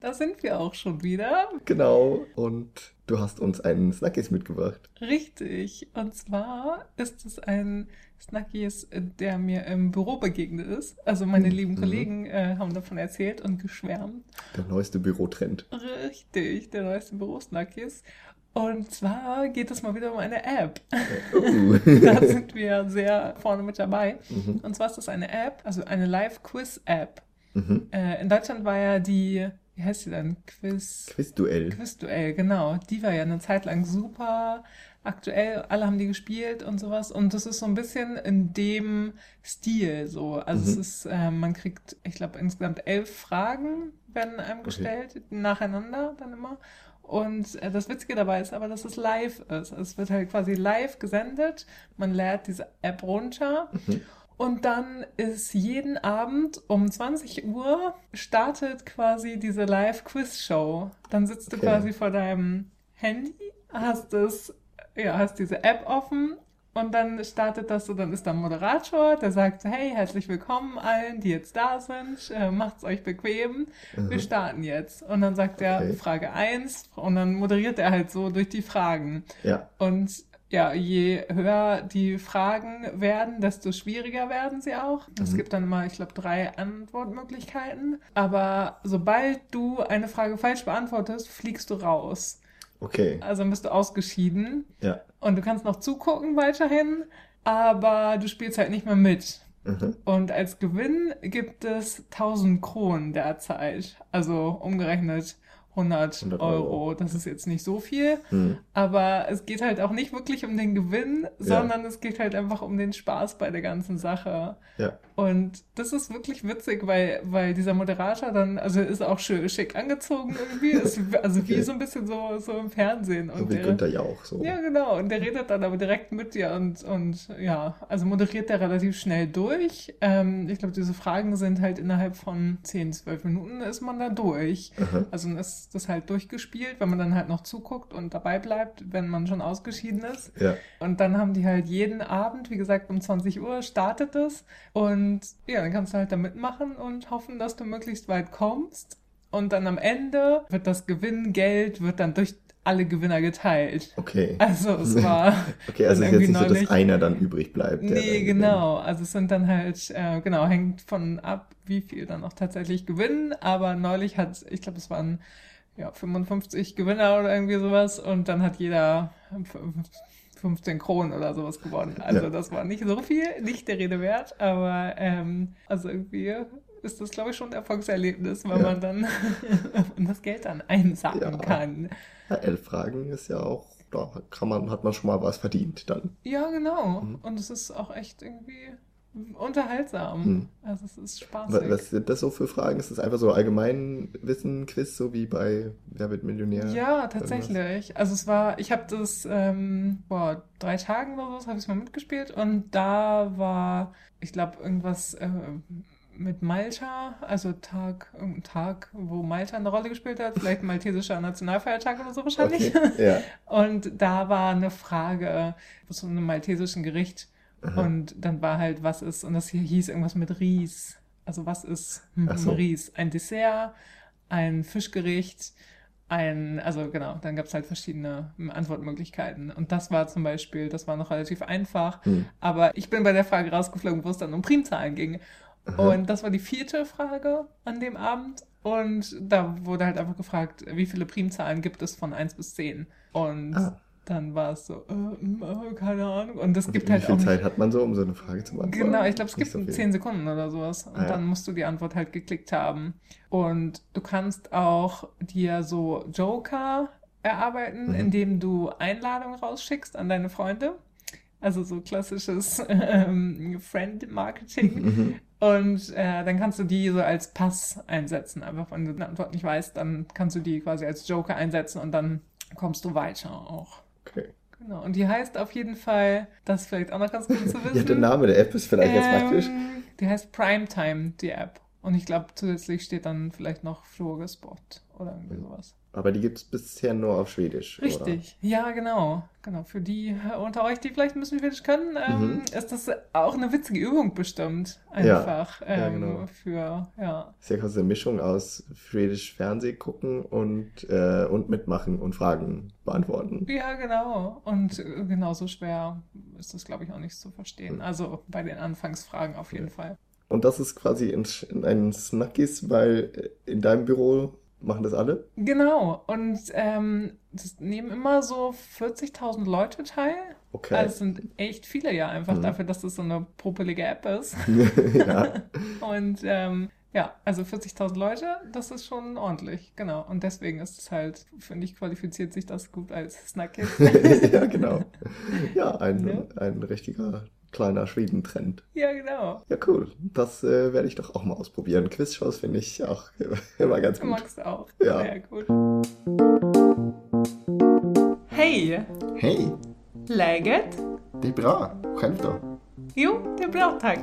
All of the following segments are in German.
Da sind wir auch schon wieder. Genau. Und du hast uns einen Snackies mitgebracht. Richtig. Und zwar ist es ein Snackies, der mir im Büro begegnet ist. Also meine lieben Mhm. Kollegen äh, haben davon erzählt und geschwärmt. Der neueste Bürotrend. Richtig, der neueste Büro-Snackies. Und zwar geht es mal wieder um eine App. Uh. da sind wir sehr vorne mit dabei. Mhm. Und zwar ist das eine App, also eine Live-Quiz-App. Mhm. Äh, in Deutschland war ja die, wie heißt die denn? Quiz. Quizduell. Quizduell, genau. Die war ja eine Zeit lang super aktuell. Alle haben die gespielt und sowas. Und das ist so ein bisschen in dem Stil so. Also es Mhm. ist, äh, man kriegt, ich glaube, insgesamt elf Fragen werden einem gestellt, nacheinander dann immer. Und äh, das Witzige dabei ist aber, dass es live ist. Es wird halt quasi live gesendet. Man lädt diese App runter. Mhm. Und dann ist jeden Abend um 20 Uhr startet quasi diese Live-Quiz-Show. Dann sitzt du Okay. quasi vor deinem Handy, hast das, ja, hast diese App offen und dann startet das so, dann ist da ein Moderator, der sagt, hey, herzlich willkommen allen, die jetzt da sind, äh, macht's euch bequem, wir Mhm. starten jetzt. Und dann sagt er Okay. Frage 1 und dann moderiert er halt so durch die Fragen. Ja. Und ja, je höher die Fragen werden, desto schwieriger werden sie auch. Es Mhm. gibt dann immer, ich glaube, drei Antwortmöglichkeiten. Aber sobald du eine Frage falsch beantwortest, fliegst du raus. Okay. Also bist du ausgeschieden. Ja. Und du kannst noch zugucken weiterhin, aber du spielst halt nicht mehr mit. Mhm. Und als Gewinn gibt es 1000 Kronen derzeit. Also umgerechnet 100, 100 Euro. Euro. Das ist jetzt nicht so viel. Mhm. Aber es geht halt auch nicht wirklich um den Gewinn, Ja. sondern es geht halt einfach um den Spaß bei der ganzen Sache. Ja. Und das ist wirklich witzig, weil, weil dieser Moderator dann, also ist auch schön schick angezogen irgendwie, ist, also wie Okay. so ein bisschen so, so im Fernsehen. So Und wie der, Günther Jauch. So. ja, genau. Und der redet dann aber direkt mit dir und, und ja, also moderiert der relativ schnell durch. Ähm, ich glaube, diese Fragen sind halt innerhalb von 10, 12 Minuten ist man da durch. Mhm. Also dann ist das halt durchgespielt, wenn man dann halt noch zuguckt und dabei bleibt, wenn man schon ausgeschieden ist. Ja. Und dann haben die halt jeden Abend, wie gesagt, um 20 Uhr startet es. Und ja, dann kannst du halt da mitmachen und hoffen, dass du möglichst weit kommst. Und dann am Ende wird das Gewinngeld, wird dann durch alle Gewinner geteilt. Okay. Also es war Okay, also es ist jetzt nicht so, dass einer dann übrig bleibt. Nee, genau. Also es sind dann halt, äh, genau, hängt von ab, wie viel dann auch tatsächlich gewinnen. Aber neulich hat, ich glaube, es waren ja 55 Gewinner oder irgendwie sowas und dann hat jeder f- 15 Kronen oder sowas gewonnen. Also Ja. das war nicht so viel, nicht der Rede wert, aber ähm, also irgendwie ist das, glaube ich, schon ein Erfolgserlebnis, weil Ja. man dann das Geld dann einsacken Ja. kann. Ja, elf Fragen ist ja auch, da kann man, hat man schon mal was verdient dann. Ja, genau. Mhm. Und es ist auch echt irgendwie unterhaltsam. Mhm. Also es ist spaßig. Was sind das so für Fragen? Ist das einfach so Allgemeinwissen-Quiz, so wie bei Wer wird Millionär? Ja, tatsächlich. Also es war, ich habe das ähm, vor drei Tagen oder so, habe ich es mal mitgespielt und da war, ich glaube, irgendwas äh, mit Malta, also Tag, Tag, wo Malta eine Rolle gespielt hat, vielleicht maltesischer Nationalfeiertag oder so wahrscheinlich. Okay. Ja. Und da war eine Frage zu einem maltesischen Gericht Aha. und dann war halt, was ist, und das hier hieß irgendwas mit Ries. Also was ist hm, so. Ries? Ein Dessert, ein Fischgericht, ein, also genau, dann gab es halt verschiedene Antwortmöglichkeiten. Und das war zum Beispiel, das war noch relativ einfach. Hm. Aber ich bin bei der Frage rausgeflogen, wo es dann um Primzahlen ging. Und das war die vierte Frage an dem Abend. Und da wurde halt einfach gefragt, wie viele Primzahlen gibt es von 1 bis 10? Und Ah. dann war es so, äh, mm, äh, keine Ahnung. Und es Und gibt wie halt viel auch Zeit hat man so, um so eine Frage zu beantworten? Genau, ich glaube, es gibt so viel. 10 Sekunden oder sowas. Und Ah, ja. dann musst du die Antwort halt geklickt haben. Und du kannst auch dir so Joker erarbeiten, Mhm. indem du Einladungen rausschickst an deine Freunde. Also so klassisches ähm, Friend-Marketing. Mhm. Und äh, dann kannst du die so als Pass einsetzen. Einfach, wenn du eine Antwort nicht weißt, dann kannst du die quasi als Joker einsetzen und dann kommst du weiter auch. Okay. Genau. Und die heißt auf jeden Fall, das ist vielleicht auch noch ganz gut zu wissen. Ja, der Name der App ist vielleicht ganz praktisch. Ähm, Die heißt Primetime, die App. Und ich glaube, zusätzlich steht dann vielleicht noch Floresport oder irgendwie sowas. Aber die gibt es bisher nur auf Schwedisch. Richtig, oder? ja, genau. Genau. Für die unter euch, die vielleicht ein bisschen Schwedisch können, ähm, mhm. ist das auch eine witzige Übung bestimmt. Einfach. Ja, ähm, ja genau. Für, ja. Ist ja quasi eine Mischung aus Schwedisch Fernseh gucken und, äh, und mitmachen und Fragen beantworten. Ja, genau. Und äh, genauso schwer ist das, glaube ich, auch nicht zu verstehen. Mhm. Also bei den Anfangsfragen auf jeden ja. Fall. Und das ist quasi in, in ein Snackies, weil in deinem Büro Machen das alle? Genau. Und ähm, das nehmen immer so 40.000 Leute teil. Okay. Also es sind echt viele ja einfach mhm. dafür, dass das so eine popelige App ist. ja. Und ähm, ja, also 40.000 Leute, das ist schon ordentlich, genau. Und deswegen ist es halt, finde ich, qualifiziert sich das gut als Snack. ja, genau. Ja, ein, ja. ein richtiger kleiner Schweden-Trend. Ja, genau. Ja, cool. Das äh, werde ich doch auch mal ausprobieren. Quizshows finde ich auch immer ganz gut. Du magst auch. Ja. Sehr gut. Hej! Hej! Läget? Det är bra. Själv då? Jo, det är bra tack.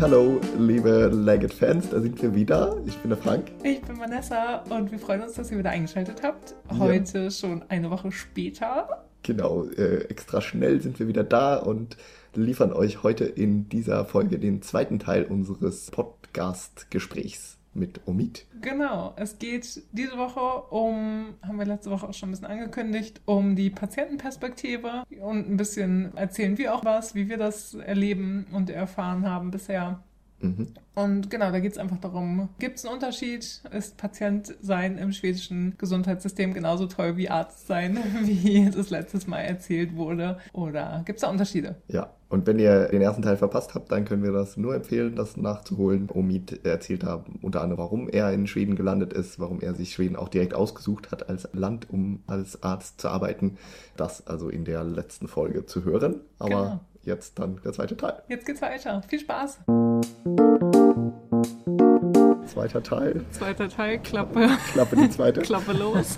Hallo, liebe Legit-Fans, da sind wir wieder. Ich bin der Frank. Ich bin Vanessa und wir freuen uns, dass ihr wieder eingeschaltet habt. Heute ja. schon eine Woche später. Genau, äh, extra schnell sind wir wieder da und liefern euch heute in dieser Folge den zweiten Teil unseres Podcast-Gesprächs mit Omid. Genau, es geht diese Woche um, haben wir letzte Woche auch schon ein bisschen angekündigt, um die Patientenperspektive und ein bisschen erzählen wir auch was, wie wir das erleben und erfahren haben bisher. Mhm. Und genau, da geht es einfach darum, gibt es einen Unterschied? Ist Patient sein im schwedischen Gesundheitssystem genauso toll wie Arzt sein, wie das letztes Mal erzählt wurde? Oder gibt es da Unterschiede? Ja, und wenn ihr den ersten Teil verpasst habt, dann können wir das nur empfehlen, das nachzuholen. Omid erzählt hat unter anderem, warum er in Schweden gelandet ist, warum er sich Schweden auch direkt ausgesucht hat als Land, um als Arzt zu arbeiten. Das also in der letzten Folge zu hören. Aber genau. jetzt dann der zweite Teil. Jetzt geht's weiter. Viel Spaß! Zweiter Teil. Zweiter Teil, Klappe. Klappe die zweite. Klappe los.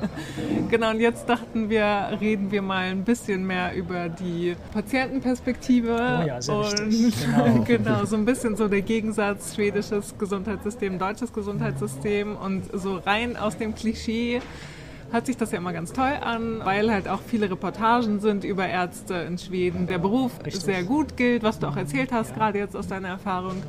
genau, und jetzt dachten wir, reden wir mal ein bisschen mehr über die Patientenperspektive. Oh ja, sehr und genau. genau, so ein bisschen so der Gegensatz schwedisches Gesundheitssystem, deutsches Gesundheitssystem und so rein aus dem Klischee hört sich das ja immer ganz toll an, weil halt auch viele Reportagen sind über Ärzte in Schweden. Der Beruf Richtig. sehr gut gilt, was du auch erzählt hast, ja. gerade jetzt aus deiner Erfahrung.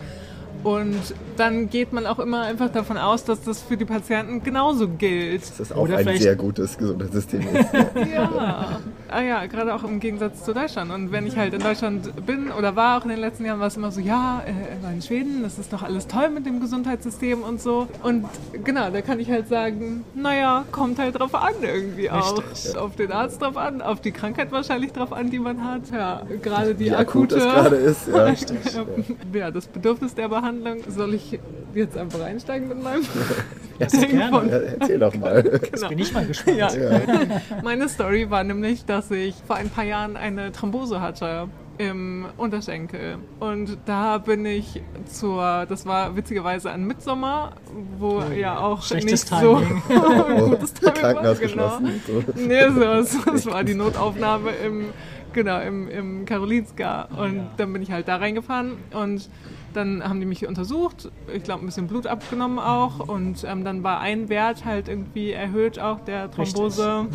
Und dann geht man auch immer einfach davon aus, dass das für die Patienten genauso gilt. Dass das auch Oder ein sehr gutes Gesundheitssystem ist. ja. Ah ja, gerade auch im Gegensatz zu Deutschland. Und wenn ich halt in Deutschland bin oder war auch in den letzten Jahren, war es immer so, ja, äh, in Schweden, das ist doch alles toll mit dem Gesundheitssystem und so. Und genau, da kann ich halt sagen, naja, kommt halt drauf an irgendwie auch. Richtig. Auf den Arzt drauf an, auf die Krankheit wahrscheinlich drauf an, die man hat. Ja, gerade die Wie akute. Akut das gerade ist, ja. ja, das Bedürfnis der Behandlung Behandlung. Soll ich jetzt einfach einsteigen mit meinem ja, gerne. Ja, erzähl doch mal. Genau. Jetzt bin ich mal gespannt. Ja. Ja. Meine Story war nämlich, dass ich vor ein paar Jahren eine Thrombose hatte im Unterschenkel. Und da bin ich zur, das war witzigerweise ein Mitsommer, wo oh, ja auch Schlechtes nicht Timing. so gutes Timing war. Genau. So. Nee, so, das war die Notaufnahme im, genau, im, im Karolinska. Und ja. dann bin ich halt da reingefahren und dann haben die mich untersucht, ich glaube ein bisschen Blut abgenommen auch. Und ähm, dann war ein Wert halt irgendwie erhöht auch, der Thrombose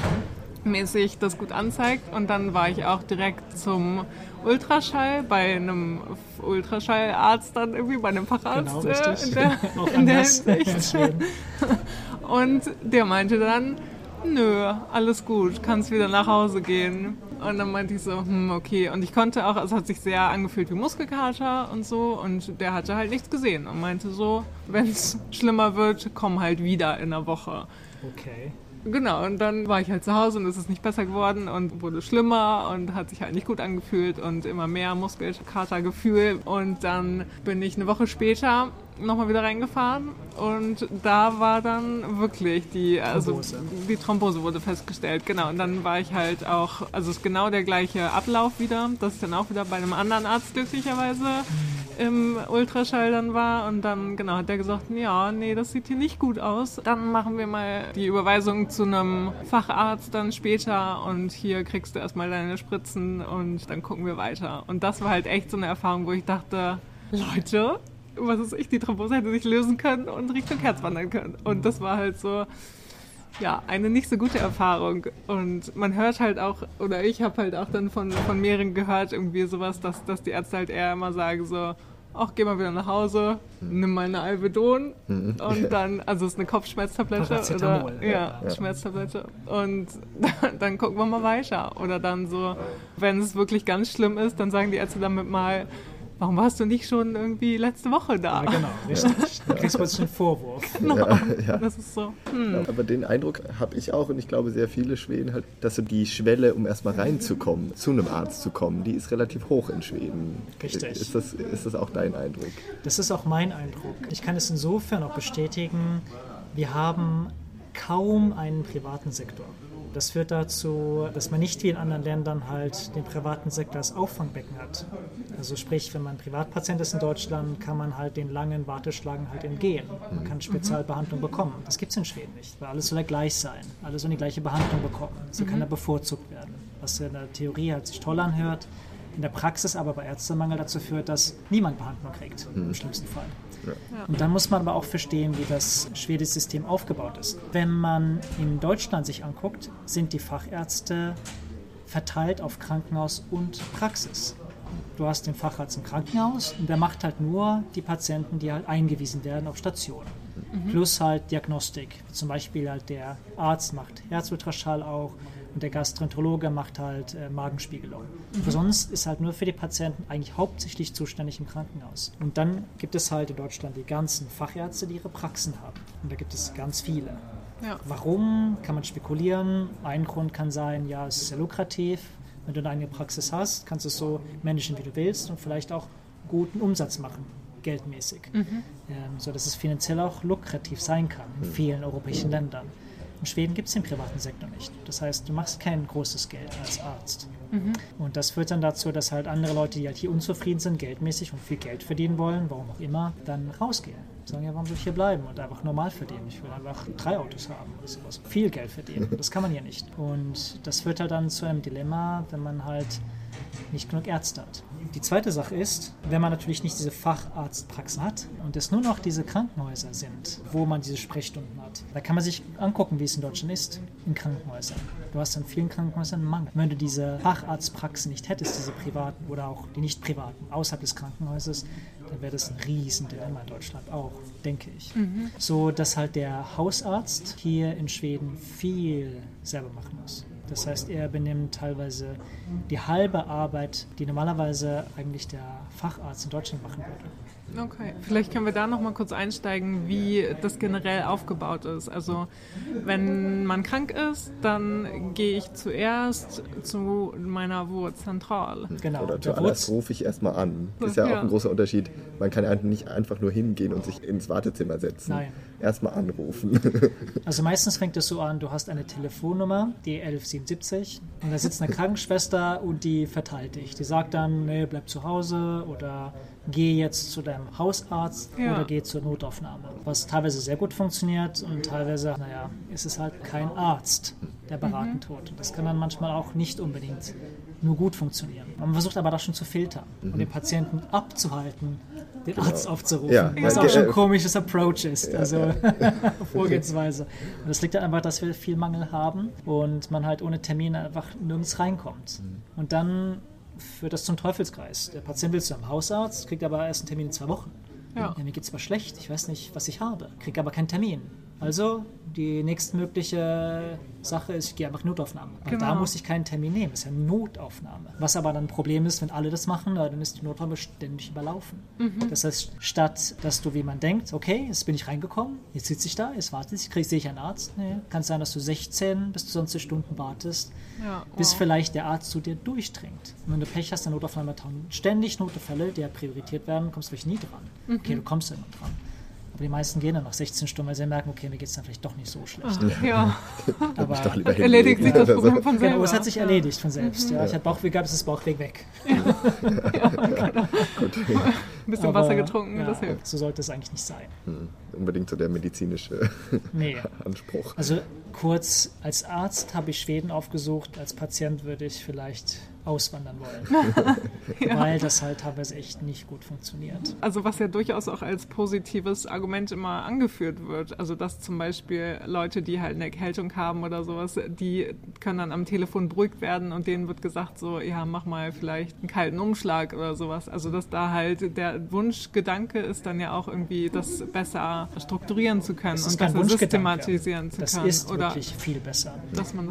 mäßig das gut anzeigt. Und dann war ich auch direkt zum Ultraschall bei einem Ultraschallarzt dann irgendwie bei einem Facharzt genau, äh, in der, in der Hinsicht. und der meinte dann, nö, alles gut, kannst wieder nach Hause gehen. Und dann meinte ich so, hm, okay. Und ich konnte auch, es hat sich sehr angefühlt wie Muskelkater und so. Und der hatte halt nichts gesehen und meinte so, wenn es schlimmer wird, komm halt wieder in der Woche. Okay. Genau, und dann war ich halt zu Hause und es ist nicht besser geworden und wurde schlimmer und hat sich halt nicht gut angefühlt und immer mehr Muskelkatergefühl. Und dann bin ich eine Woche später nochmal wieder reingefahren und da war dann wirklich die, also Thrombose. die Thrombose wurde festgestellt, genau. Und dann war ich halt auch, also es ist genau der gleiche Ablauf wieder, dass ich dann auch wieder bei einem anderen Arzt glücklicherweise im Ultraschall dann war und dann, genau, hat der gesagt, ja, nee, das sieht hier nicht gut aus. Dann machen wir mal die Überweisung zu einem Facharzt dann später und hier kriegst du erstmal deine Spritzen und dann gucken wir weiter. Und das war halt echt so eine Erfahrung, wo ich dachte, Leute, was ist ich, die Thrombose hätte sich lösen können und Richtung Herz wandern können. Und das war halt so, ja, eine nicht so gute Erfahrung. Und man hört halt auch, oder ich habe halt auch dann von, von mehreren gehört, irgendwie sowas, dass, dass die Ärzte halt eher immer sagen so, ach, geh mal wieder nach Hause, nimm mal eine Alvedon Mhm. und dann, also es ist eine Kopfschmerztablette oder ja, Ja. Schmerztablette und dann, dann gucken wir mal weiter. Oder dann so, wenn es wirklich ganz schlimm ist, dann sagen die Ärzte damit mal, warum warst du nicht schon irgendwie letzte Woche da? Ja, genau, richtig. Du kriegst plötzlich einen Vorwurf. Genau. Ja, ja. Das ist so. Hm. Aber den Eindruck habe ich auch und ich glaube sehr viele Schweden halt, dass so die Schwelle, um erstmal reinzukommen, zu einem Arzt zu kommen, die ist relativ hoch in Schweden. Richtig. Ist das, ist das auch dein Eindruck? Das ist auch mein Eindruck. Ich kann es insofern auch bestätigen, wir haben kaum einen privaten Sektor. Das führt dazu, dass man nicht wie in anderen Ländern halt den privaten Sektor als Auffangbecken hat. Also sprich, wenn man Privatpatient ist in Deutschland, kann man halt den langen Warteschlangen halt entgehen. Man kann Spezialbehandlung bekommen. Das gibt es in Schweden nicht, weil alles soll ja gleich sein. Alle sollen die gleiche Behandlung bekommen. So kann er bevorzugt werden. Was in der Theorie halt sich toll anhört, in der Praxis aber bei Ärztemangel dazu führt, dass niemand Behandlung kriegt, im schlimmsten Fall. Und dann muss man aber auch verstehen, wie das schwedische System aufgebaut ist. Wenn man in Deutschland sich anguckt, sind die Fachärzte verteilt auf Krankenhaus und Praxis. Du hast den Facharzt im Krankenhaus und der macht halt nur die Patienten, die halt eingewiesen werden auf Station. Plus halt Diagnostik. Zum Beispiel halt der Arzt macht Herzultraschall auch und der Gastroenterologe macht halt äh, Magenspiegelung. Aber Sonst ist halt nur für die Patienten eigentlich hauptsächlich zuständig im Krankenhaus. Und dann gibt es halt in Deutschland die ganzen Fachärzte, die ihre Praxen haben. Und da gibt es ganz viele. Ja. Warum kann man spekulieren? Ein Grund kann sein, ja, es ist sehr lukrativ. Wenn du eine eigene Praxis hast, kannst du es so managen, wie du willst und vielleicht auch guten Umsatz machen, geldmäßig. Ähm, so dass es finanziell auch lukrativ sein kann in vielen europäischen Ländern. In Schweden gibt es den privaten Sektor nicht. Das heißt, du machst kein großes Geld als Arzt. Und das führt dann dazu, dass halt andere Leute, die halt hier unzufrieden sind, geldmäßig und viel Geld verdienen wollen, warum auch immer, dann rausgehen. Sagen, ja, warum soll ich hier bleiben und einfach normal verdienen? Ich will einfach drei Autos haben oder sowas. Viel Geld verdienen. Das kann man hier nicht. Und das führt halt dann zu einem Dilemma, wenn man halt nicht genug Ärzte hat. Die zweite Sache ist, wenn man natürlich nicht diese Facharztpraxen hat und es nur noch diese Krankenhäuser sind, wo man diese Sprechstunden hat, da kann man sich angucken, wie es in Deutschland ist, in Krankenhäusern. Du hast in vielen Krankenhäusern einen Mangel. Wenn du diese Facharztpraxen nicht hättest, diese privaten oder auch die nicht privaten, außerhalb des Krankenhauses, dann wäre das ein Riesendilemma in Deutschland auch, denke ich. So, dass halt der Hausarzt hier in Schweden viel selber machen muss. Das heißt, er benimmt teilweise die halbe Arbeit, die normalerweise eigentlich der Facharzt in Deutschland machen würde. Okay, vielleicht können wir da noch mal kurz einsteigen, wie das generell aufgebaut ist. Also, wenn man krank ist, dann gehe ich zuerst zu meiner Wurzelzentral. Genau. Oder der zuallererst rufe ich erstmal an. Das ist ja, Ja. auch ein großer Unterschied. Man kann ja nicht einfach nur hingehen und sich ins Wartezimmer setzen. Nein. Erstmal anrufen. Also meistens fängt es so an, du hast eine Telefonnummer, die 1177, und da sitzt eine Krankenschwester und die verteilt dich. Die sagt dann, nee, bleib zu Hause oder geh jetzt zu deinem Hausarzt Ja. oder geh zur Notaufnahme. Was teilweise sehr gut funktioniert und teilweise, naja, ist es halt kein Arzt, der beraten tut. Und das kann dann manchmal auch nicht unbedingt nur gut funktionieren. Man versucht aber das schon zu filtern und den Patienten abzuhalten, den Arzt aufzurufen. Ja, was ja, auch schon ein komisches Approach ist. Also Vorgehensweise. Und das liegt dann einfach, dass wir viel Mangel haben und man halt ohne Termin einfach nirgends reinkommt. Und dann führt das zum Teufelskreis. Der Patient will zu einem Hausarzt, kriegt aber erst einen Termin in zwei Wochen. Ja. mir geht zwar schlecht, ich weiß nicht, was ich habe, kriege aber keinen Termin. Also die nächstmögliche Sache ist, ich gehe einfach Notaufnahme. Weil Genau. da muss ich keinen Termin nehmen, das ist ja eine Notaufnahme. Was aber dann ein Problem ist, wenn alle das machen, dann ist die Notaufnahme ständig überlaufen. Das heißt, statt dass du, wie man denkt, okay, jetzt bin ich reingekommen, jetzt sitze ich da, jetzt warte ich, krieg, sehe ich einen Arzt. Nee, kann sein, dass du 16 bis zu 20 Stunden wartest, Ja, bis wow. vielleicht der Arzt zu dir durchdringt. Und wenn du Pech hast, der Notaufnahme tauchen ständig Notfälle, die ja priorisiert werden, kommst du vielleicht nie dran. Okay, du kommst irgendwann dran. Aber die meisten gehen dann nach 16 Stunden, weil sie merken, okay, mir geht es dann vielleicht doch nicht so schlecht. Ja, Aber Ich doch lieber erledigt sich das Problem von selber. genau, es hat sich erledigt von selbst. Ja. Ich hatte Bauchweh gehabt, es ist Bauchweg weg. Ein bisschen Aber, Wasser getrunken, ja, das hilft. So sollte es eigentlich nicht sein. Hm, Unbedingt so der medizinische Nee. Anspruch. Also kurz, als Arzt habe ich Schweden aufgesucht, als Patient würde ich vielleicht auswandern wollen. ja. Weil das halt teilweise echt nicht gut funktioniert. Also was ja durchaus auch als positives Argument immer angeführt wird. Also dass zum Beispiel Leute, die halt eine Erkältung haben oder sowas, die können dann am Telefon beruhigt werden und denen wird gesagt so, ja, mach mal vielleicht einen kalten Umschlag oder sowas. Also dass da halt der Wunschgedanke ist dann ja auch irgendwie, das besser strukturieren zu können und besser systematisieren zu das können. Das ist oder wirklich viel besser.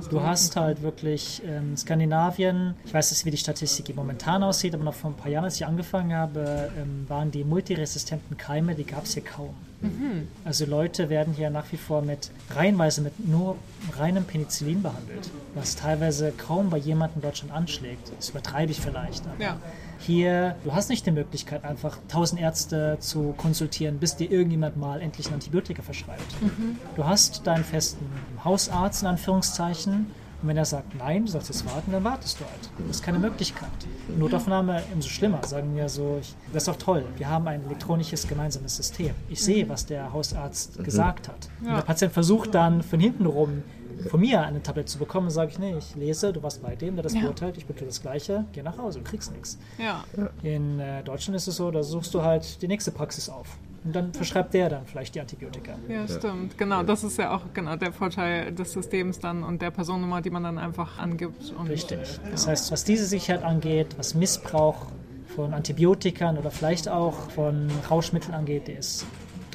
du hast halt wirklich ähm, Skandinavien, ich weiß nicht, wie die Statistik momentan aussieht, aber noch vor ein paar Jahren, als ich angefangen habe, ähm, waren die multiresistenten Keime, die gab es hier kaum. Mhm. Also Leute werden hier nach wie vor mit reihenweise mit nur reinem Penicillin behandelt, was teilweise kaum bei jemandem in Deutschland anschlägt. Das übertreibe ich vielleicht. ja. Hier, du hast nicht die Möglichkeit, einfach tausend Ärzte zu konsultieren, bis dir irgendjemand mal endlich ein Antibiotika verschreibt. Mhm. Du hast deinen festen Hausarzt in Anführungszeichen und wenn er sagt nein, du sagst jetzt warten, dann wartest du halt. Das ist keine Möglichkeit. Notaufnahme umso schlimmer, sagen wir so, ich, das ist doch toll. Wir haben ein elektronisches gemeinsames System. Ich sehe, was der Hausarzt mhm. gesagt hat. Ja. Und der Patient versucht dann von hinten rum von mir eine Tablet zu bekommen, sage ich, nee, ich lese, du warst bei dem, der das ja. beurteilt, ich bitte das Gleiche, geh nach Hause, du kriegst nichts. Ja. In äh, Deutschland ist es so, da suchst du halt die nächste Praxis auf. Und dann verschreibt der dann vielleicht die Antibiotika. Ja, stimmt. Genau, das ist ja auch genau der Vorteil des Systems dann und der Personnummer, die man dann einfach angibt. Und, Richtig. Ja. Das heißt, was diese Sicherheit angeht, was Missbrauch von Antibiotikern oder vielleicht auch von Rauschmitteln angeht, ist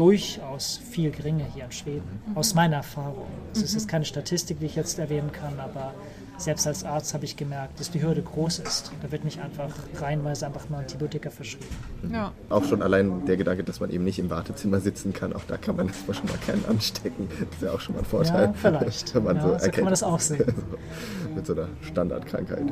durchaus viel geringer hier in Schweden, mhm. aus meiner Erfahrung. Es ist jetzt keine Statistik, die ich jetzt erwähnen kann, aber selbst als Arzt habe ich gemerkt, dass die Hürde groß ist. Da wird nicht einfach reihenweise einfach mal Antibiotika verschrieben. Ja. Auch schon allein der Gedanke, dass man eben nicht im Wartezimmer sitzen kann, auch da kann man erstmal schon mal keinen anstecken. Das ist ja auch schon mal ein Vorteil. Ja, vielleicht. Wenn man ja, so, so kann man das auch sehen. Mit so einer Standardkrankheit.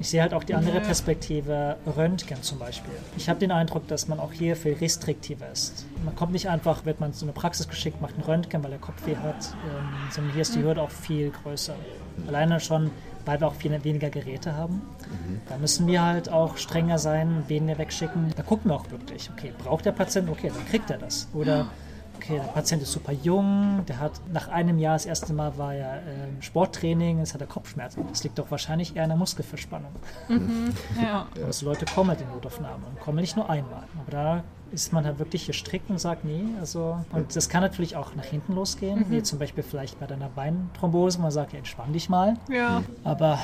Ich sehe halt auch die andere Perspektive, Röntgen zum Beispiel. Ich habe den Eindruck, dass man auch hier viel restriktiver ist. Man kommt nicht einfach, wird man zu einer Praxis geschickt, macht ein Röntgen, weil er Kopfweh hat, ähm, sondern hier ist die Hürde auch viel größer. Alleine schon, weil wir auch viel weniger Geräte haben. Mhm. Da müssen wir halt auch strenger sein, weniger wegschicken. Da gucken wir auch wirklich, okay, braucht der Patient, okay, dann kriegt er das. Oder okay, der Patient ist super jung, der hat nach einem Jahr das erste Mal war ja äh, Sporttraining, jetzt hat er Kopfschmerzen. Das liegt doch wahrscheinlich eher an der Muskelverspannung. Mhm, ja. Also Leute kommen halt in Notaufnahme und kommen nicht nur einmal. Aber da ist man halt wirklich gestrickt und sagt, nee, also, und das kann natürlich auch nach hinten losgehen, mhm. wie zum Beispiel vielleicht bei deiner Beinthrombose, man sagt, ja, entspann dich mal. Ja. Aber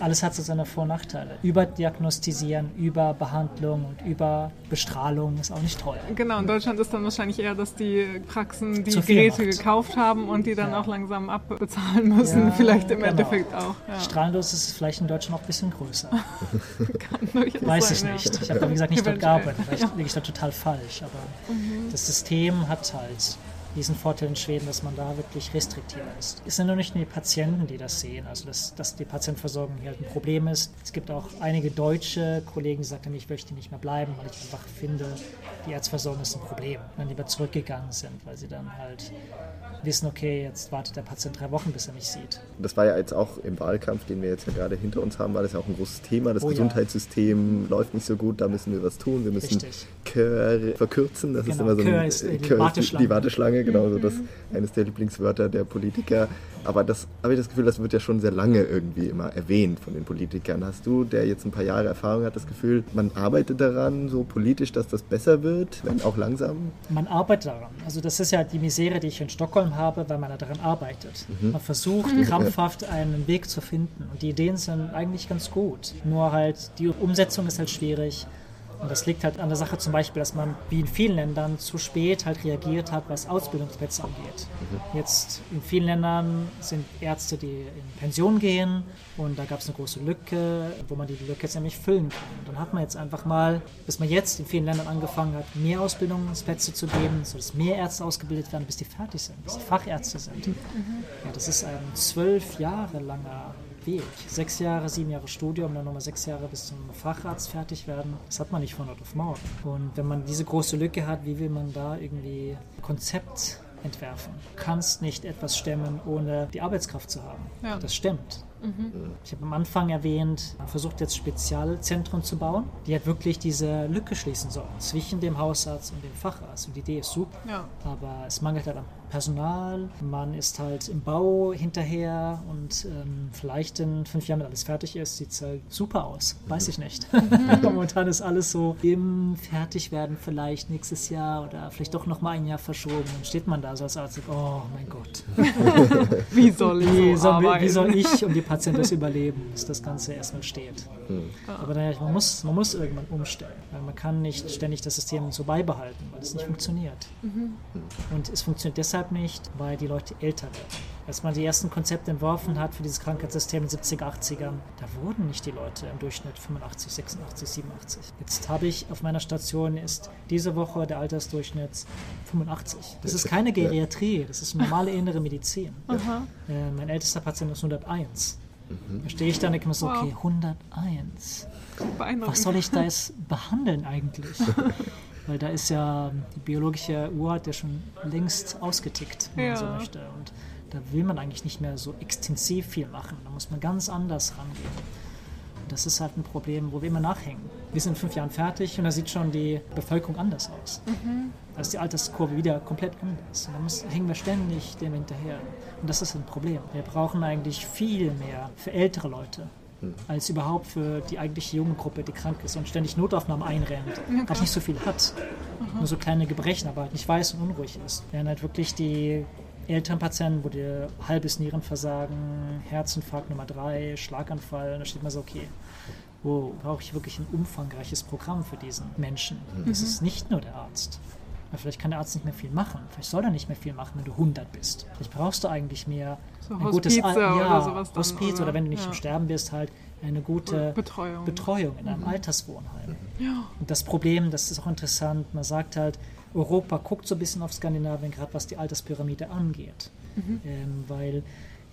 alles hat so seine Vor- und Nachteile. Überdiagnostisieren, Überbehandlung und Überbestrahlung ist auch nicht toll. Genau, in Deutschland ist dann wahrscheinlich eher, dass die Praxen die Geräte macht. gekauft haben und die dann ja. auch langsam abbezahlen müssen, ja, vielleicht im genau. Endeffekt auch. Ja. Strahlenlos ist es vielleicht in Deutschland noch ein bisschen größer. Weiß sein, ich nicht. Ich habe da, wie gesagt, nicht dort gearbeitet. Vielleicht liege ich da total total falsch. Aber mhm. das System hat halt diesen Vorteil in Schweden, dass man da wirklich restriktiver ist. Es sind nur nicht nur die Patienten, die das sehen, also dass, dass die Patientenversorgung hier halt ein Problem ist. Es gibt auch einige deutsche Kollegen, die sagen, ich möchte nicht mehr bleiben, weil ich einfach finde, die Ärzteversorgung ist ein Problem. Und dann lieber zurückgegangen sind, weil sie dann halt wissen, okay, jetzt wartet der Patient drei Wochen, bis er mich sieht. Das war ja jetzt auch im Wahlkampf, den wir jetzt ja gerade hinter uns haben, war das ja auch ein großes Thema. Das oh, Gesundheitssystem ja. läuft nicht so gut, da müssen wir was tun. Wir müssen Kör verkürzen. Das genau, ist immer so ein, ist die, Kör Warteschlange. die Warteschlange, genau, so das eines der Lieblingswörter der Politiker. Aber das habe ich das Gefühl, das wird ja schon sehr lange irgendwie immer erwähnt von den Politikern. Hast du, der jetzt ein paar Jahre Erfahrung hat, das Gefühl, man arbeitet daran, so politisch, dass das besser wird, wenn auch langsam? Man arbeitet daran. Also das ist ja die Misere, die ich in Stockholm habe, weil man daran arbeitet. Mhm. Man versucht mhm. krampfhaft einen Weg zu finden. Und die Ideen sind eigentlich ganz gut. Nur halt die Umsetzung ist halt schwierig. Und das liegt halt an der Sache zum Beispiel, dass man wie in vielen Ländern zu spät halt reagiert hat, was Ausbildungsplätze angeht. Mhm. Jetzt in vielen Ländern sind Ärzte, die in Pension gehen und da gab es eine große Lücke, wo man die Lücke jetzt nämlich füllen kann. Und dann hat man jetzt einfach mal, bis man jetzt in vielen Ländern angefangen hat, mehr Ausbildungsplätze zu geben, sodass mehr Ärzte ausgebildet werden, bis die fertig sind, bis die Fachärzte sind. Mhm. Ja, das ist ein zwölf Jahre langer Weg. Sechs Jahre, sieben Jahre Studium, dann nochmal sechs Jahre bis zum Facharzt fertig werden. Das hat man nicht von heute auf morgen. Und wenn man diese große Lücke hat, wie will man da irgendwie Konzept entwerfen? Du kannst nicht etwas stemmen, ohne die Arbeitskraft zu haben. Ja. Das stimmt. Ich habe am Anfang erwähnt, man versucht jetzt Spezialzentren zu bauen, die halt wirklich diese Lücke schließen sollen zwischen dem Hausarzt und dem Facharzt. Und die Idee ist super, Ja. aber es mangelt halt an Personal. Man ist halt im Bau hinterher und ähm, vielleicht in fünf Jahren, wenn alles fertig ist, sieht es halt super aus. Weiß ich nicht. Momentan ist alles so im fertig werden vielleicht nächstes Jahr oder vielleicht doch noch mal ein Jahr verschoben. Dann steht man da so als Arzt, oh mein Gott. Wie soll ich Wie so soll, wie soll ich und die Patienten das überleben, bis das Ganze erstmal steht? Aber naja, man muss, man muss irgendwann umstellen. Weil man kann nicht ständig das System so beibehalten, weil es nicht funktioniert. Und es funktioniert deshalb nicht, weil die Leute älter werden. Als man die ersten Konzepte entworfen hat für dieses Krankheitssystem in den 70er, 80ern, da wurden nicht die Leute im Durchschnitt 85, 86, 87. Jetzt habe ich auf meiner Station ist diese Woche der Altersdurchschnitt 85. Das ist keine Geriatrie, das ist normale innere Medizin. Äh, mein ältester Patient ist 101. Da stehe ich da und denke mir so, okay, 101. Beeindruckend. Was soll ich da jetzt behandeln eigentlich? Weil da ist ja die biologische Uhr hat ja schon längst ausgetickt, wenn man so Ja. möchte. Und da will man eigentlich nicht mehr so extensiv viel machen. Da muss man ganz anders rangehen. Und das ist halt ein Problem, wo wir immer nachhängen. Wir sind in fünf Jahren fertig und da sieht schon die Bevölkerung anders aus. Da ist die Alterskurve wieder komplett anders. Und da muss, hängen wir ständig dem hinterher. Und das ist ein Problem. Wir brauchen eigentlich viel mehr für ältere Leute als überhaupt für die eigentliche junge Gruppe, die krank ist und ständig Notaufnahmen einrennt, halt nicht so viel hat. Nur so kleine Gebrechen, aber halt nicht weiß und unruhig ist. Während halt wirklich die älteren Patienten, wo dir halbes Nierenversagen, Herzinfarkt Nummer 3, Schlaganfall, und da steht man so, okay, wo brauche ich wirklich ein umfangreiches Programm für diesen Menschen? Es ist nicht nur der Arzt. Weil vielleicht kann der Arzt nicht mehr viel machen. Vielleicht soll er nicht mehr viel machen, wenn du 100 bist. Vielleicht brauchst du eigentlich mehr So ein gutes Al- oder ja, sowas dann, Hospiz oder, oder? wenn du nicht Ja. im Sterben bist, halt eine gute Betreuung. Betreuung in einem Alterswohnheim. Ja. Und das Problem, das ist auch interessant, man sagt halt, Europa guckt so ein bisschen auf Skandinavien, gerade was die Alterspyramide angeht. Ähm, weil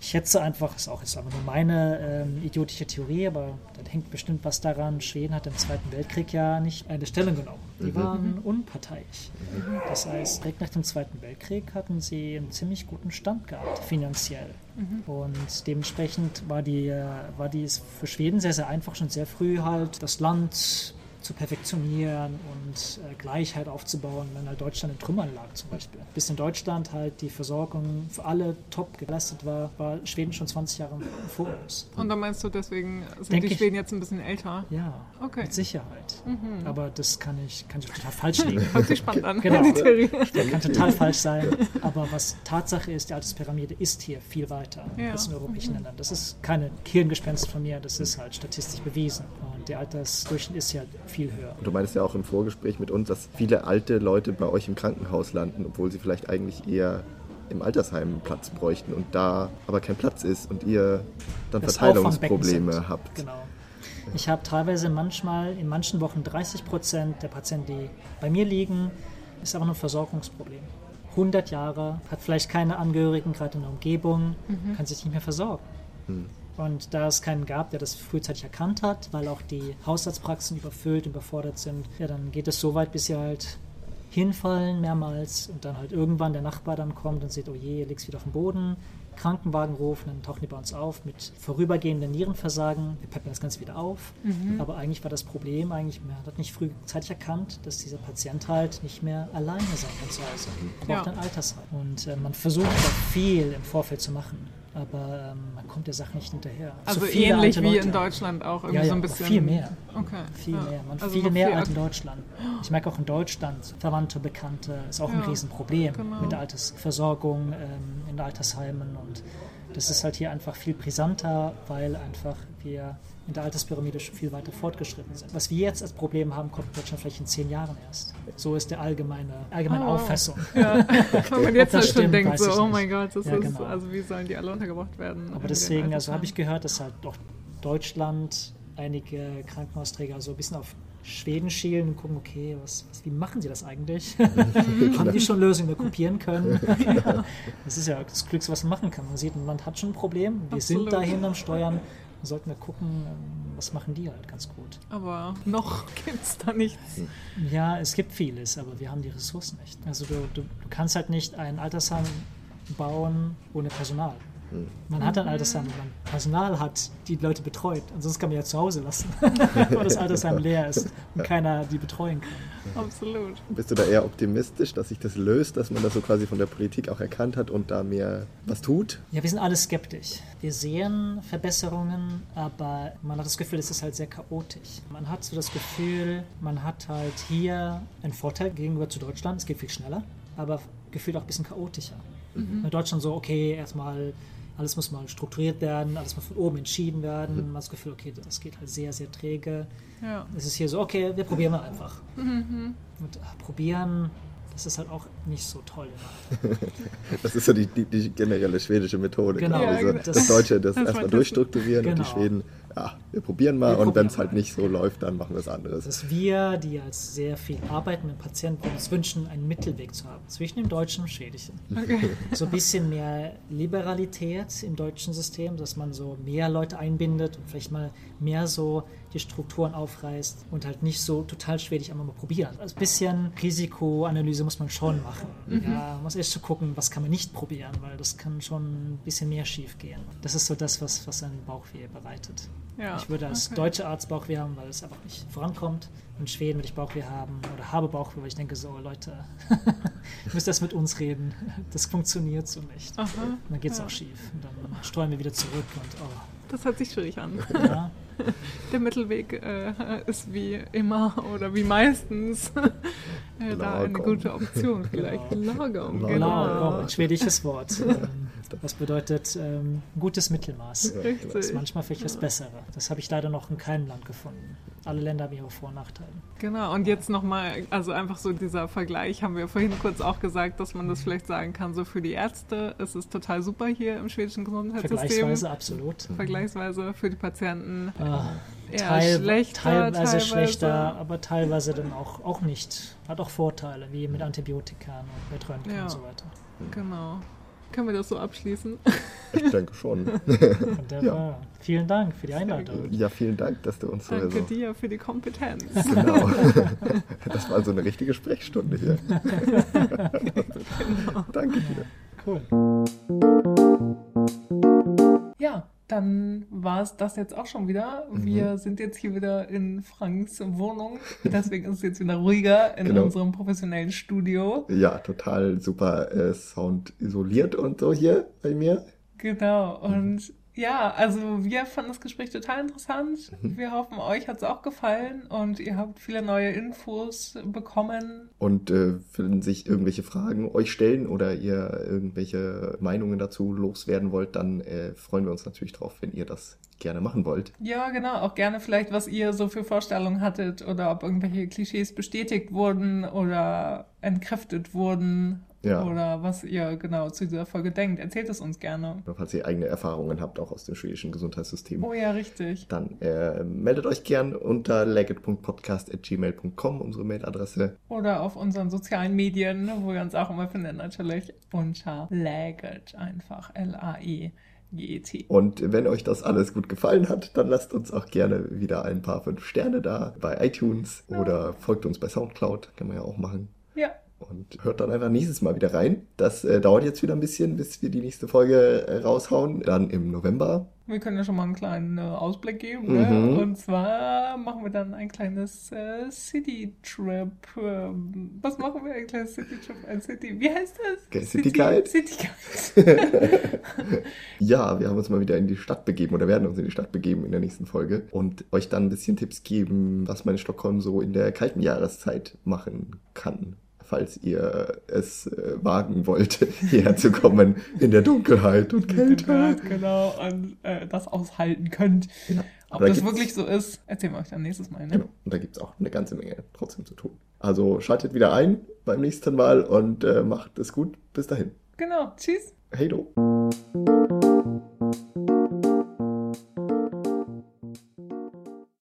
ich schätze einfach, ist auch jetzt aber nur meine ähm, idiotische Theorie, aber da hängt bestimmt was daran. Schweden hat im Zweiten Weltkrieg ja nicht eine Stellung genommen. Die waren unparteiisch. Das heißt, direkt nach dem Zweiten Weltkrieg hatten sie einen ziemlich guten Stand gehabt, finanziell. Und dementsprechend war die, äh, war die es für Schweden sehr, sehr einfach, schon sehr früh halt das Land zu perfektionieren und äh, Gleichheit aufzubauen, wenn halt Deutschland in Trümmern lag zum Beispiel. Bis in Deutschland halt die Versorgung für alle top geleistet war, war Schweden schon 20 Jahre im Voraus. Und dann meinst du, deswegen sind Denk die ich- Schweden jetzt ein bisschen älter? Ja, Okay. mit Sicherheit. Aber das kann ich, kann ich total falsch liegen. Hört sich spannend an, Genau. die Theorie. Der kann total falsch sein. Aber was Tatsache ist, die Alterspyramide ist hier viel weiter Ja. als in europäischen Ländern. Das ist keine Hirngespenst von mir, das ist halt statistisch bewiesen. Und der Altersdurchschnitt ist ja viel höher. Und du meintest ja auch im Vorgespräch mit uns, dass viele alte Leute bei euch im Krankenhaus landen, obwohl sie vielleicht eigentlich eher im Altersheim Platz bräuchten und da aber kein Platz ist und ihr dann Das Verteilungsprobleme habt. Genau. Ich habe teilweise manchmal, in manchen Wochen 30 Prozent der Patienten, die bei mir liegen, ist aber nur ein Versorgungsproblem. 100 Jahre, hat vielleicht keine Angehörigen, gerade in der Umgebung, kann sich nicht mehr versorgen. Und da es keinen gab, der das frühzeitig erkannt hat, weil auch die Hausarztpraxen überfüllt, überfordert sind, ja, dann geht es so weit, bis sie halt hinfallen mehrmals und dann halt irgendwann der Nachbar dann kommt und sieht, oh je, liegst wieder auf dem Boden, Krankenwagen rufen, dann tauchen die bei uns auf mit vorübergehenden Nierenversagen, wir peppen das Ganze wieder auf. Aber eigentlich war das Problem, eigentlich, man hat nicht frühzeitig erkannt, dass dieser Patient halt nicht mehr alleine sein kann zu Hause. Er braucht Ja. ein Altersheim. Und äh, man versucht da viel im Vorfeld zu machen, aber ähm, man kommt der Sache nicht hinterher. Also viele ähnlich wie in Deutschland auch irgendwie Ja, ja, so ein bisschen. viel mehr. Okay. Viel ja. mehr, man Also viel mehr viel als in Deutschland. Ich merke auch in Deutschland, Verwandte, Bekannte, ist auch ein Riesenproblem genau. mit der Altersversorgung ähm, in Altersheimen und das ist halt hier einfach viel brisanter, weil einfach wir in der Alterspyramide schon viel weiter fortgeschritten sind. Was wir jetzt als Problem haben, kommt in Deutschland vielleicht in zehn Jahren erst. So ist der allgemeine, allgemeine Oh. Auffassung. Ja, wenn man jetzt halt schon denkt, so, oh mein Gott, das Ja, ist, genau. also wie sollen die alle untergebracht werden? Aber deswegen, also habe ich gehört, dass halt auch Deutschland einige Krankenhausträger so ein bisschen auf Schweden schielen und gucken, okay, was, was, wie machen sie das eigentlich? Haben die schon Lösungen die wir kopieren können? das ist ja das Glück, was man machen kann. Man sieht, ein Land hat schon ein Problem, wir Absolut. sind dahin am Steuern, dann sollten wir gucken, was machen die halt ganz gut. Aber noch gibt es da nichts. Ja, es gibt vieles, aber wir haben die Ressourcen nicht. Also du, du, du kannst halt nicht ein Altersheim bauen ohne Personal. Man hat ein Altersheim, wenn man Personal hat, die Leute betreut. Ansonsten kann man ja zu Hause lassen, weil das Altersheim leer ist und keiner die betreuen kann. Absolut. Bist du da eher optimistisch, dass sich das löst, dass man das so quasi von der Politik auch erkannt hat und da mehr was tut? Ja, wir sind alle skeptisch. Wir sehen Verbesserungen, aber man hat das Gefühl, es ist halt sehr chaotisch. Man hat so das Gefühl, man hat halt hier einen Vorteil gegenüber zu Deutschland. Es geht viel schneller, aber gefühlt auch ein bisschen chaotischer. In Deutschland so, okay, erstmal alles muss mal strukturiert werden, alles muss von oben entschieden werden. Man hat das Gefühl, okay, das geht halt sehr, sehr träge. Ja. Es ist hier so, okay, wir probieren mal einfach. Und äh, probieren, das ist halt auch nicht so toll. Immer. Das ist so die, die, die generelle schwedische Methode. Genau. Also Ja, genau. das Deutsche, das, Das erstmal durchstrukturieren und die Genau. Schweden, ja, wir probieren mal Wir und wenn es halt nicht so läuft, dann machen wir was anderes. Dass wir, die als sehr viel arbeiten mit Patienten, uns wünschen, einen Mittelweg zu haben zwischen dem Deutschen und dem Schwedischen. Okay. So ein bisschen mehr Liberalität im deutschen System, dass man so mehr Leute einbindet und vielleicht mal mehr so die Strukturen aufreißt und halt nicht so total schwedisch einmal mal probieren. Also ein bisschen Risikoanalyse muss man schon machen. Ja, man muss erst so gucken, was kann man nicht probieren, weil das kann schon ein bisschen mehr schief gehen. Das ist so das, was, was einen Bauchweh bereitet. Ja, Ich würde als okay. deutscher Arzt Bauchweh haben, weil es einfach nicht vorankommt. In Schweden würde ich Bauchweh haben oder habe Bauchweh, weil ich denke so, Leute, ihr müsst erst mit uns reden. Das funktioniert so nicht. Aha. Dann geht es Ja. auch schief. Und dann streuen wir wieder zurück und oh, Das hört sich schwierig an. ja. Der Mittelweg äh, ist wie immer oder wie meistens äh, da eine gute Option vielleicht. Lagom, Lagom. genau. Genau, ein schwedisches Wort. Ähm, Das bedeutet ähm, gutes Mittelmaß. Das ist Richtig. manchmal vielleicht das Bessere. Das habe ich leider noch in keinem Land gefunden. Alle Länder haben ihre Vor- und Nachteile. Genau, und jetzt nochmal, also einfach so dieser Vergleich, haben wir vorhin kurz auch gesagt, dass man das vielleicht sagen kann, so für die Ärzte ist es total super hier im schwedischen Gesundheitssystem. Vergleichsweise absolut. Vergleichsweise für die Patienten Ah, Teil, schlechter, teilweise, schlechter, aber teilweise dann auch, auch nicht. Hat auch Vorteile, wie mit Antibiotika und mit Röntgen Ja. und so weiter. Genau. Können wir das so abschließen? Ich denke schon. Wunderbar. Vielen Dank für die Einladung. Ja, vielen Dank, dass du uns so. Danke so dir für die Kompetenz. genau. Das war so eine richtige Sprechstunde hier. Danke dir. Cool. Ja, dann war es das jetzt auch schon wieder. Mhm. Wir sind jetzt hier wieder in Franks Wohnung. Deswegen ist es jetzt wieder ruhiger in Genau. unserem professionellen Studio. Ja, total super äh, Sound isoliert und so hier bei mir. Genau. Und ja, also wir fanden das Gespräch total interessant. Mhm. Wir hoffen, euch hat es auch gefallen und ihr habt viele neue Infos bekommen. Und äh, wenn sich irgendwelche Fragen euch stellen oder ihr irgendwelche Meinungen dazu loswerden wollt, dann äh, freuen wir uns natürlich drauf, wenn ihr das gerne machen wollt. Ja, genau. Auch gerne vielleicht, was ihr so für Vorstellungen hattet oder ob irgendwelche Klischees bestätigt wurden oder entkräftet wurden. Ja. Oder was ihr genau zu dieser Folge denkt. Erzählt es uns gerne. Oder falls ihr eigene Erfahrungen habt, auch aus dem schwedischen Gesundheitssystem. Oh ja, richtig. Dann äh, meldet euch gern unter legit.podcast.gmail.com, unsere Mailadresse. Oder auf unseren sozialen Medien, wo ihr uns auch immer findet, natürlich unter Laget einfach. L-A-E-G-E-T. Und wenn euch das alles gut gefallen hat, dann lasst uns auch gerne wieder ein paar fünf Sterne da bei iTunes oder folgt uns bei Soundcloud, kann man ja auch machen. Und hört dann einfach nächstes Mal wieder rein. Das äh, dauert jetzt wieder ein bisschen, bis wir die nächste Folge äh, raushauen. Dann im November. wir können ja schon mal einen kleinen äh, Ausblick geben. Ne? Mhm. Und zwar machen wir dann ein kleines äh, City-Trip. Ähm, was machen wir? Ein kleines City-Trip? Ein City... Wie heißt das? Okay, City Guide? City Guide. Ja, wir haben uns mal wieder in die Stadt begeben oder werden uns in die Stadt begeben in der nächsten Folge und euch dann ein bisschen Tipps geben, was man in Stockholm so in der kalten Jahreszeit machen kann. Falls ihr es äh, wagen wollt, hierher zu kommen in der Dunkelheit und Kälte. genau, und äh, das aushalten könnt. Ob Aber da das wirklich so ist, erzählen wir euch dann nächstes Mal. Ne? Genau. Und da gibt es auch eine ganze Menge trotzdem zu tun. Also schaltet wieder ein beim nächsten Mal und äh, macht es gut. Bis dahin. genau. Tschüss. Hey do.